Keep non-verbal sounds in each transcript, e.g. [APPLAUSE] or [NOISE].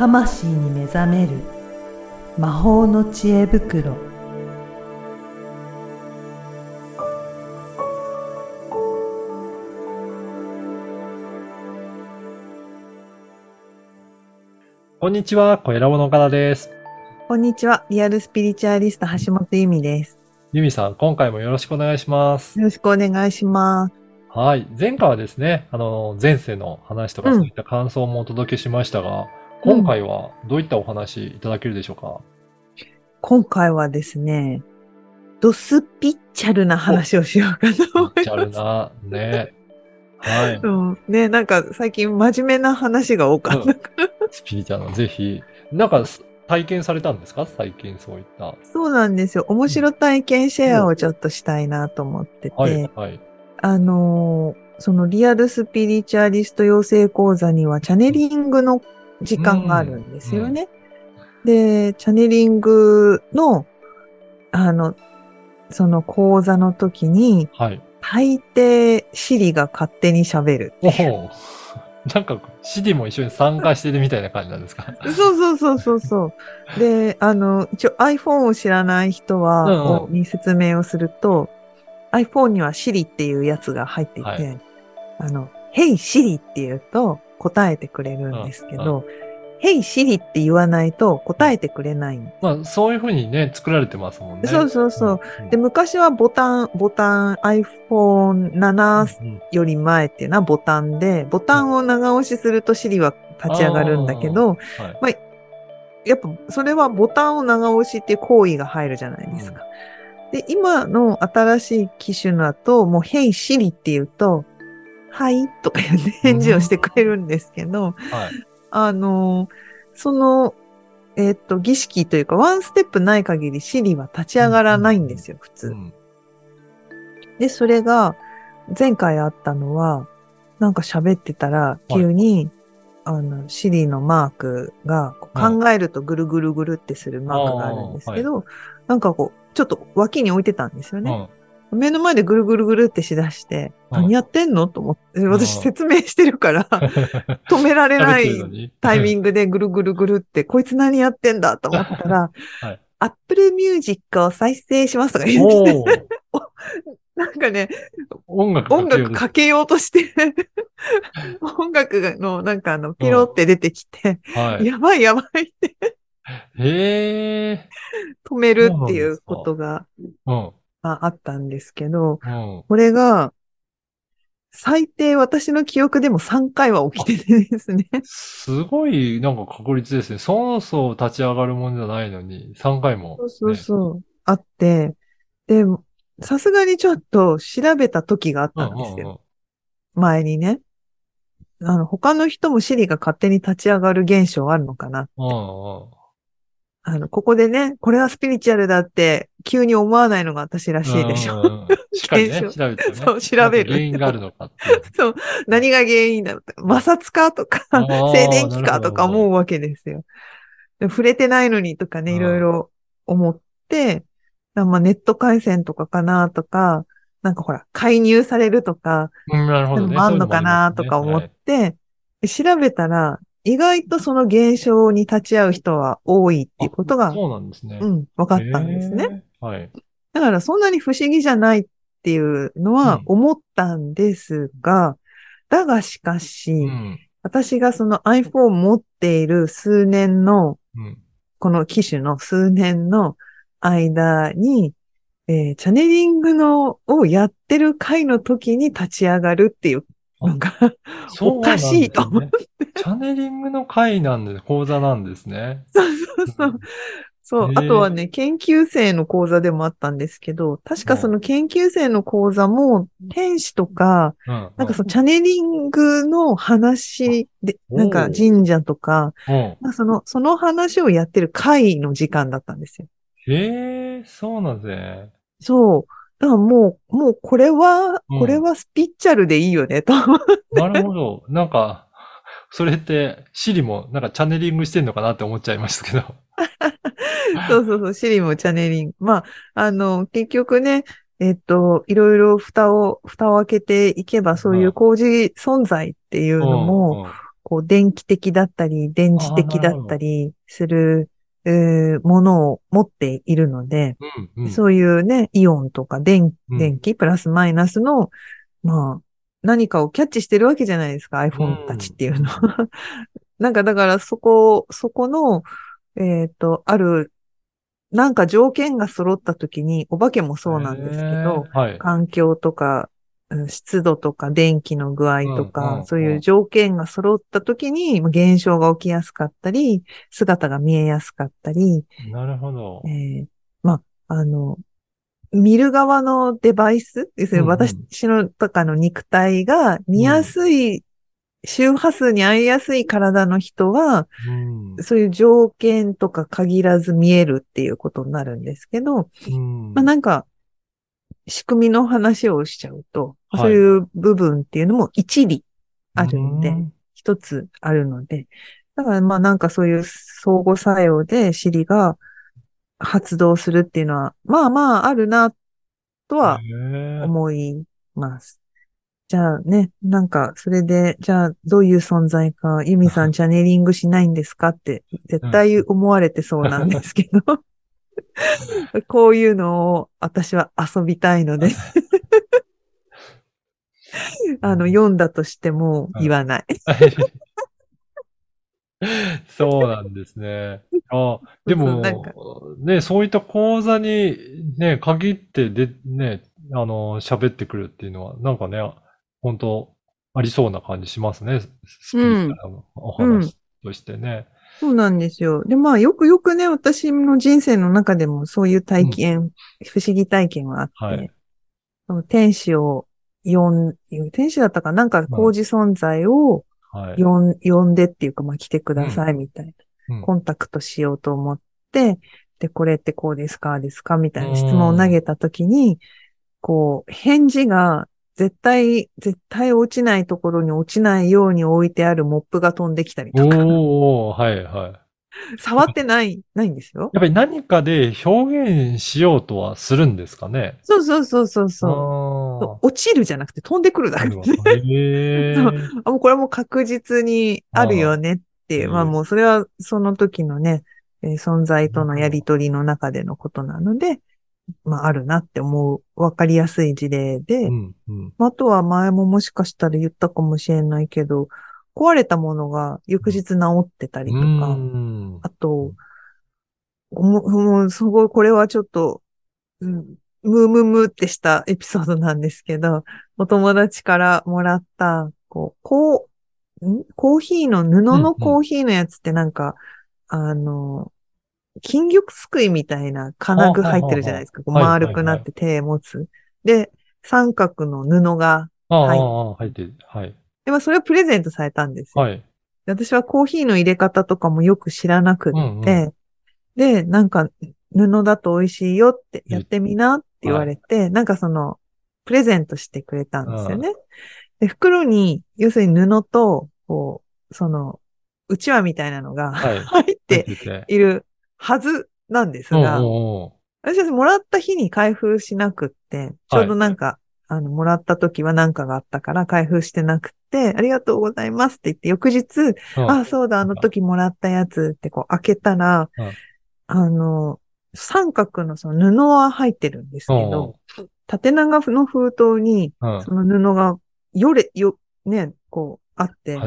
魂に目覚める魔法の知恵袋こんにちは、小ラボの岡田です。こんにちはリアルスピリチュアリスト橋本由美ですユミさん、今回もよろしくお願いします。よろしくお願いしますはい。前回はですね、あの、前世の話とかうんそういった感想もお届けしましたが、うん今回はどういったお話いただけるでしょうか、今回はですねドスピッチャルな話をしようかと思いますめっちゃあるな。ね。はい。[LAUGHS] うん、ね、なんか最近真面目な話が多かったから、スピリチュアルのぜひ、なんか体験されたんですか？最近そういった。そうなんですよ。面白体験シェアをちょっとしたいなと思ってて、はい、はい。あのーそのリアルスピリチュアリスト養成講座にはチャネリングの時間があるんですよね。で、チャネリングの、あの、その講座の時に、はい。大抵シリが勝手に喋る。おお。なんか、シディも一緒に参加してるみたいな感じなんですか？そうそうそうそうそう。で、あの、一応 iPhone を知らない人は、うんうんに説明をすると、iPhone には Siri っていうやつが入っていて、はいあの、Hey Siri って言うと答えてくれるんですけど、Hey Siri って言わないと答えてくれないんまあ、そういうふうにね、作られてますもんね。そうそうそう。うん。で、昔はボタン、ボタン iPhone7 うんより前っていうのはボタンで、ボタンを長押しすると Siri は立ち上がるんだけど、はい。やっぱそれはボタンを長押しっていう行為が入るじゃないですか。で、今の新しい機種だと、もう、Hey Siri って言うと、はいとか言って返事をしてくれるんですけど、はい。あの、その、えっと、儀式というか、ワンステップない限り Siri は立ち上がらないんですよ、普通。うんで、それが、前回あったのは、なんか喋ってたら、急に、あの、シリのマークが、考えるとぐるぐるぐるってするマークがあるんですけど、なんかこう、ちょっと脇に置いてたんですよね。目の前でぐるぐるぐるってしだして、うん何やってんのと思って、私うん説明してるから、[LAUGHS] 止められないタイミングでぐるぐるぐるって、こいつ何やってんだと思ったら、[LAUGHS] はい、Apple Music を再生しますとか言って、[LAUGHS] なんかね、音楽音楽かかけようとして、音楽のなんかあの、ピロって出てきて。やばいやばいってへえ。止めるっていうことがうん。まああったんですけど、うん。これが、最低私の記憶でも3回は起きててですね。すごい、なんか確率ですね。そうそう立ち上がるもんじゃないのに、3回も、そうそうそう。あって、で、さすがにちょっと調べた時があっうんたんですよ。前にね。あの、他の人もシリが勝手に立ち上がる現象あるのかなうんうん。あの、ここでね、これはスピリチュアルだって急に思わないのが私らしいでしょ。[LAUGHS] しっかりね、検調べてね。[LAUGHS] そう調べる原因があるのかっていう。[LAUGHS] 何が原因だろう摩擦かとか、静電気かとか思うわけですよ。で触れてないのにとかね、うんいろいろ思って、まあネット回線とかかなとか、なんかほら、介入されるとか、うん、なるほどね。あんのかなとか思っそういうて、調べたら、意外とその現象に立ち会う人は多いっていうことが、そうなんですね。うん、分かったんですね。はい。だからそんなに不思議じゃないっていうのは思ったんですが、だがしかし、うん。私がその iPhone 持っている数年の、うん。この機種の数年の間に、えーチャネリングのをやってる回の時に立ち上がるっていうのが、おかしいと思って。チャネリングの会なんで、講座なんですね。そうそうそう。そうへ。ーあとはね、研究生の講座でもあったんですけど、確かその研究生の講座も、天使とか、うん。なんかそのチャネリングの話で、おなんか神社とか、うん。まあその、その話をやってる会の時間だったんですよ。へえ、そうなんですね。そう。だからもう、もうこれは、うんこれはスピッチャルでいいよね、と。なるほど。なんか、それって、シリもなんかチャネリングしてんのかなって思っちゃいましたけど。そうそうそう、シリもチャネリング。まあ、あの、結局ね、えっと、いろいろ蓋を、蓋を開けていけば、そういう工事存在っていうのも、うんうんこう、電気的だったり、電磁的だったりする、えーものを持っているので、うんうん。そういうね、イオンとか電うん電気、プラスマイナスの、まあ、何かをキャッチしてるわけじゃないですか、うん iPhone たちっていうのは。[LAUGHS] なんかだからそこ、そこの、えっ、と、ある、なんか条件が揃った時に、お化けもそうなんですけど、はい。環境とか、うん湿度とか電気の具合とか、うんうんそういう条件が揃った時に、まあ現象が起きやすかったり、姿が見えやすかったり、なるほどえ。ーまあ、あの、見る側のデバイス、要するにうんうん私のとかの肉体が見やすい、周波数に合いやすい体の人は、うん。そういう条件とか限らず見えるっていうことになるんですけど、うんまあなんか、仕組みの話をしちゃうと、はい。そういう部分っていうのも一理あるんで、うん。一つあるので、だからまあなんかそういう相互作用で尻が発動するっていうのは、まあまああるなとは思います。じゃあね、なんかそれで、じゃあどういう存在か、ユミさん [LAUGHS] チャネリングしないんですかって絶対思われてそうなんですけど、[LAUGHS] こういうのを私は遊びたいので、[LAUGHS] あの、読んだとしても言わない。[LAUGHS] そうなんですね。あでもね、そういった講座にね、限ってで、ね、あの、喋ってくるっていうのは、なんかね、本当ありそうな感じしますね。スピリチュアルなお話としてね。そうなんですよ。で、まあ、よくよくね、私の人生の中でもそういう体験、不思議体験はあって、はい。その天使を呼ん、天使だったかな？なんか工事存在をはい。呼ん,、呼んでっていうか、まあ、来てくださいみたいな、うん。コンタクトしようと思って、で、これってこうですかですか？みたいな質問を投げたときに、こう、返事が絶対、絶対落ちないところに落ちないように置いてあるモップが飛んできたりとか、おー、はいはい。[LAUGHS] 触ってない、ないんですよ。やっぱり何かで表現しようとはするんですかね？そうそうそうそうそう。あ落ちるじゃなくて飛んでくるだーけなるほどへもうこれはもう確実にあるよねっていう。まあもうそれはその時のね、えー存在とのやりとりの中でのことなので、まああるなって思う、わかりやすい事例で、うん、うん。あとは前ももしかしたら言ったかもしれないけど、壊れたものが翌日治ってたりとうか、ん。あと、もう、もうすごい、これはちょっと、うん、ムームームーってしたエピソードなんですけど、お友達からもらった、こう、こう、ん？コーヒーの、布のコーヒーのやつってなんか、あの、金玉すくいみたいな金具入ってるじゃないですか。丸くなって手持つ。で、三角の布が、入ってる。はい。でまあそれをプレゼントされたんですよ。はい。で私はコーヒーの入れ方とかもよく知らなくって、うんうで、なんか布だと美味しいよってやってみなって言われて、なんかその、プレゼントしてくれたんですよね。で、袋に、要するに布と、こう、その、うちわみたいなのがはい。[LAUGHS] 入って。いるはずなんですうんが、私はもらった日に開封しなくって、ちょうどなんか、あの、もらった時は何かがあったから開封してなくって、ありがとうございますって言って、翌日、うん。あ、そうだ、あの時もらったやつってこう開けたら、うん。あの、三角のその布は入ってるんですけど、縦長の封筒に、その布が、よれ、よ、ね、こう、あって、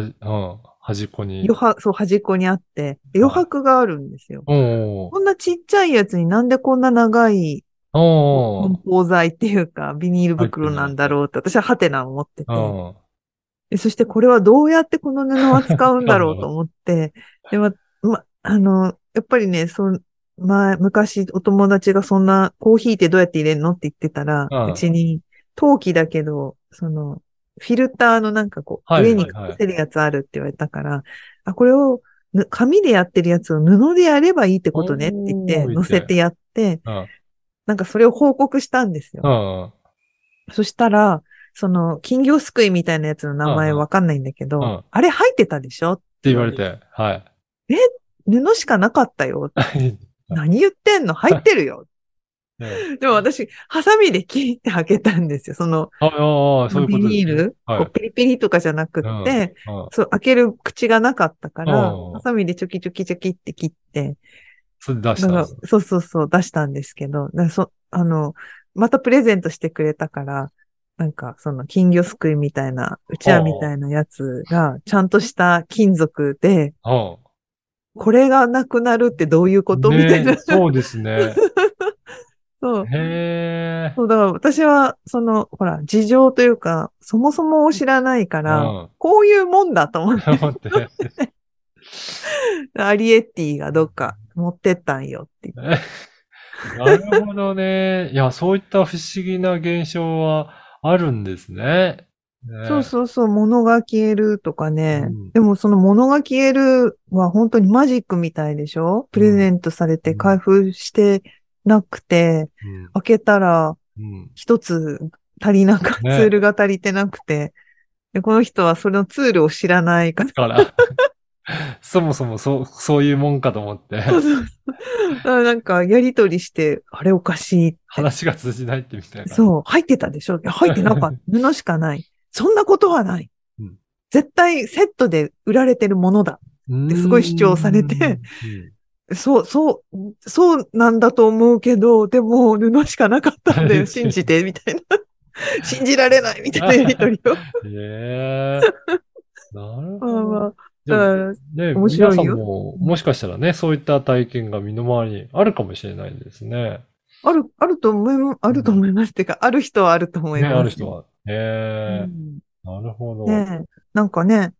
端っこに。余白、そう、端っこにあって、余白があるんですよ。こんなちっちゃいやつになんでこんな長い梱包材っていうか、ビニール袋なんだろうって、私はハテナを持ってて、そしてこれはどうやってこの布は使うんだろうと思って、でま、ま、あの、やっぱりね、そん、前、昔お友達がそんなコーヒーってどうやって入れるのって言ってたら、うんうちに陶器だけど、その、フィルターのなんかこう、はい上にかぶせるやつあるって言われたから、あ、これをぬ紙でやってるやつを布でやればいいってことねって言って乗せてやって、うん。なんかそれを報告したんですよ。うん。そしたら、その、金魚すくいみたいなやつの名前わかんないんだけど、うん。あれ入ってたでしょ？って言われて、はい。布しかなかったよ。[LAUGHS] 何言ってんの？入ってるよ。えでも私、ハサミで切って開けたんですよ。その、ビニール、はいこうピリピリとかじゃなくって、うんそう、開ける口がなかったから、うんハサミでチョキチョキチョキって切って、それ出したんです。そうそうそう、出したんですけど、そ、あの、またプレゼントしてくれたから、なんか、その金魚すくいみたいな、うちわみたいなやつが、ちゃんとした金属で、うんこれがなくなるってどういうこと、ねみたいな。そうですね。そう。へえ。そう、だから私は、その、ほら、事情というか、そもそもを知らないから、うんこういうもんだと思って、思って。[LAUGHS] アリエッティがどっか持ってったんよって言って。[LAUGHS] なるほどね。いや、そういった不思議な現象はあるんですね。ねそうそうそう、物が消えるとかね。うんでもその物が消えるは本当にマジックみたいでしょ？プレゼントされて開封してなくて、うん開けたらうん一つ足りなかった、ねツールが足りてなくて、で、この人はそのツールを知らないから、[LAUGHS] そもそもそう、そういうもんかと思って、そうそうそうなんかやりとりして、あれおかしい。話が通じないってみたいな。そう、入ってたでしょ？入ってなかった。[LAUGHS] 布しかない。そんなことはない。うん絶対セットで売られてるものだ。うってすごい主張されてそう、そう、そうなんだと思うけど、でも布しかなかったんだよ。[LAUGHS] 信じて、みたいな。[LAUGHS] 信じられない、みたいなやりとりを。え。なるほど。まあまあ、ね、面白いよ皆さんも、もしかしたらね、そういった体験が身の回りにあるかもしれないですね。ある、あると思いま、あると思います。っていうか、ある人はあると思いね、ます。ある人は。へえ、うんなるほど。ねえなんかね、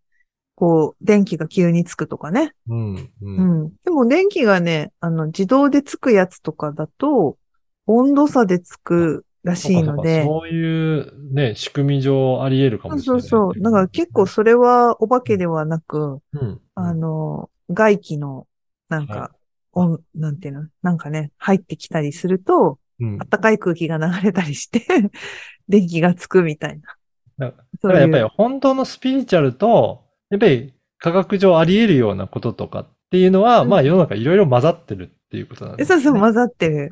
こう、電気が急につくとかね。うん、う。うんん。でも電気がね、あの、自動でつくやつとかだと、温度差でつくらしいので、そういうね、仕組み上あり得るかそうもしれない。そうそう。だから結構それはお化けではなく、うん。あの、外気の、なんはか、温なんていうの？なんかね、入ってきたりすると、うん。暖かい空気が流れたりして、[LAUGHS] 電気がつくみたいな。だからやっぱり本当のスピリチュアルと、やっぱり科学上あり得るようなこととかっていうのは、うんまあ世の中いろいろ混ざってるっていうことなんです、ね。そうそう、混ざってる。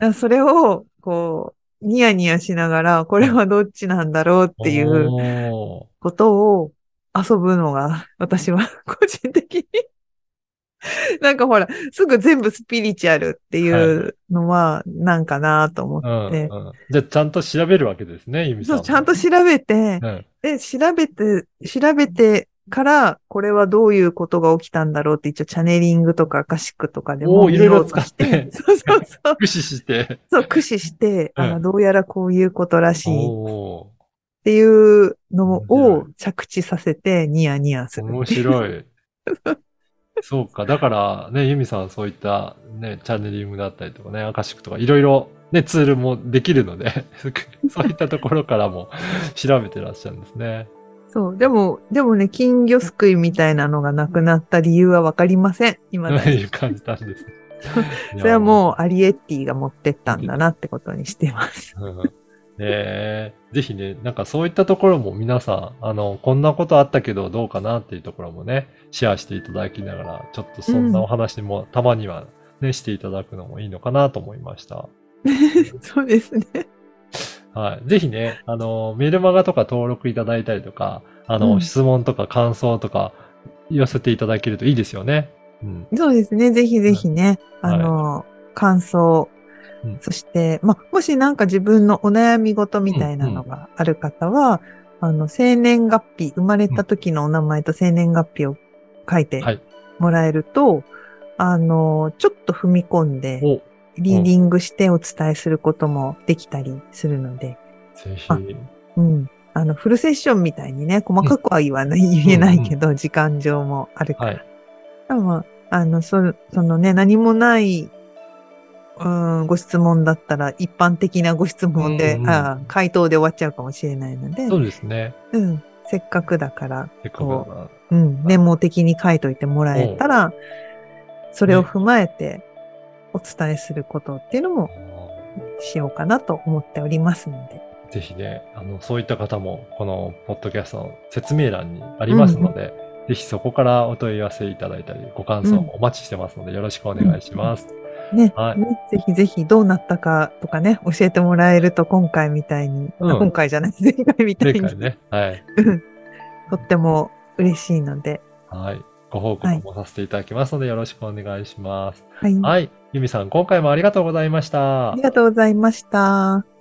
うん。それを、こう、ニヤニヤしながら、これはどっちなんだろうっていうおことを遊ぶのが、私は個人的に。なんかほら、すぐ全部スピリチュアルっていうのは、なんかなと思ーって、うんうん。じゃあちゃんと調べるわけですね、ゆみさんは。そう、ちゃんと調べて、うん。で、調べて、調べてから、これはどういうことが起きたんだろうって一応チャネリングとかアカシックとかでもいろいろ使ってて [LAUGHS] そうそうそう。駆使して。そう、駆使して、うんあどうやらこういうことらしいっおていうのを着地させてニヤニヤすーる。面白い。[LAUGHS] そうか。だからね、ゆみさんはそういったね、チャネリングだったりとかね、アカシックとかいろいろね、ツールもできるので、[LAUGHS] そういったところからも調べてらっしゃるんですね。そう。でも、でもね、金魚すくいみたいなのがなくなった理由はわかりません。今とだに。[LAUGHS] いう感じなんです。[LAUGHS] それはもうアリエッティが持ってったんだなってことにしてます。うん。えー、ぜひね、なんかそういったところも皆さん、あの、こんなことあったけどどうかなっていうところもね、シェアしていただきながら、ちょっとそんなお話もたまにはね、していただくのもいいのかなと思いました。[LAUGHS] そうですね。はい。ぜひね、あの、メルマガとか登録いただいたりとか、あの、うん質問とか感想とか寄せていただけるといいですよね。うん。そうですね。ぜひぜひね、はいあの、感想、うんそして、ま、もしなんか自分のお悩み事みたいなのがある方は、あの、生年月日、生まれた時のお名前と生年月日を書いてはいもらえると、あの、ちょっと踏み込んで、お、リーディングしてお伝えすることもできたりするので、ぜひ。あうん。あの、フルセッションみたいにね、細かくは言わない、言えないけど、時間上もあるから。はい。でも、あの、そそのね、何もない、うん、ご質問だったら、一般的なご質問で、あ回答で終わっちゃうかもしれないので、そうですね。うん、せっかくだから、せっかくだから。うん、メモ的に書いといてもらえたら、それを踏まえてお伝えすることっていうのもしようかなと思っておりますので。ぜひね、あの、そういった方も、このポッドキャストの説明欄にありますので、ぜひそこからお問い合わせいただいたり、ご感想お待ちしてますので、よろしくお願いします。ね、はいねぜひぜひどうなったかとかね、教えてもらえると今回みたいに、うんあ今回じゃない、前回みたいに、前回ね。はい。うんとっても嬉しいので、はい。ご報告もさせていただきますので、よろしくお願いします。はい。はい。ゆみさん、今回もありがとうございましたあり。がとうございました。